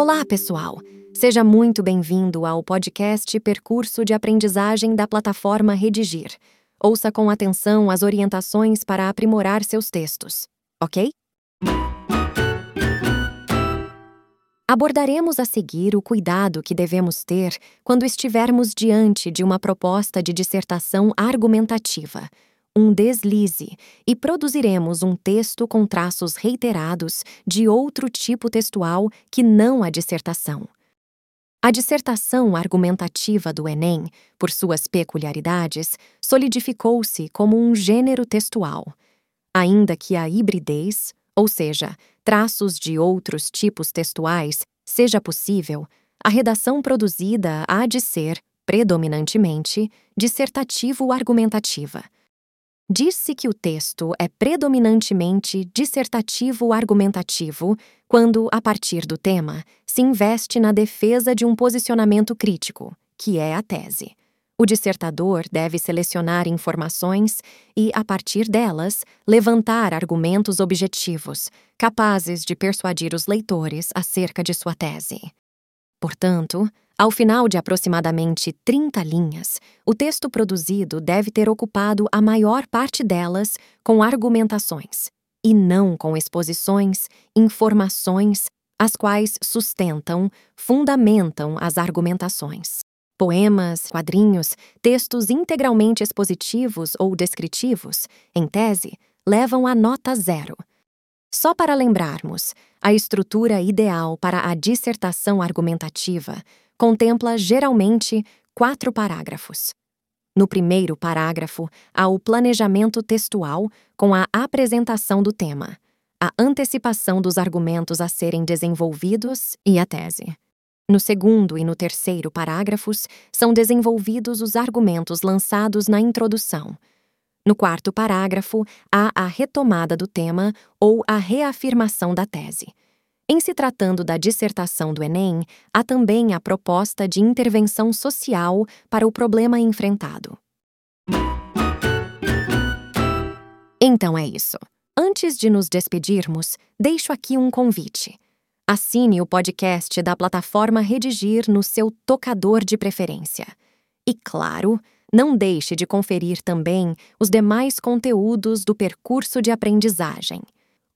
Olá, pessoal! Seja muito bem-vindo ao podcast Percurso de Aprendizagem da plataforma Redigir. Ouça com atenção as orientações para aprimorar seus textos, ok? Abordaremos a seguir o cuidado que devemos ter quando estivermos diante de uma proposta de dissertação argumentativa um deslize e produziremos um texto com traços reiterados de outro tipo textual que não a dissertação. A dissertação argumentativa do Enem, por suas peculiaridades, solidificou-se como um gênero textual, ainda que a hibridez, ou seja, traços de outros tipos textuais, seja possível, a redação produzida há de ser, predominantemente, dissertativo-argumentativa Diz-se que o texto é predominantemente dissertativo-argumentativo quando, a partir do tema, se investe na defesa de um posicionamento crítico, que é a tese. O dissertador deve selecionar informações e, a partir delas, levantar argumentos objetivos, capazes de persuadir os leitores acerca de sua tese. Portanto, ao final de aproximadamente 30 linhas, o texto produzido deve ter ocupado a maior parte delas com argumentações, e não com exposições, informações, as quais sustentam, fundamentam as argumentações. Poemas, quadrinhos, textos integralmente expositivos ou descritivos, em tese, levam a nota zero. Só para lembrarmos, a estrutura ideal para a dissertação argumentativa contempla geralmente quatro parágrafos. No primeiro parágrafo, há o planejamento textual com a apresentação do tema, a antecipação dos argumentos a serem desenvolvidos e a tese. No segundo e no terceiro parágrafos, são desenvolvidos os argumentos lançados na introdução. No quarto parágrafo, há a retomada do tema ou a reafirmação da tese. Em se tratando da dissertação do Enem, há também a proposta de intervenção social para o problema enfrentado. Então é isso. Antes de nos despedirmos, deixo aqui um convite. Assine o podcast da plataforma Redigir no seu tocador de preferência. E, claro, não deixe de conferir também os demais conteúdos do percurso de aprendizagem.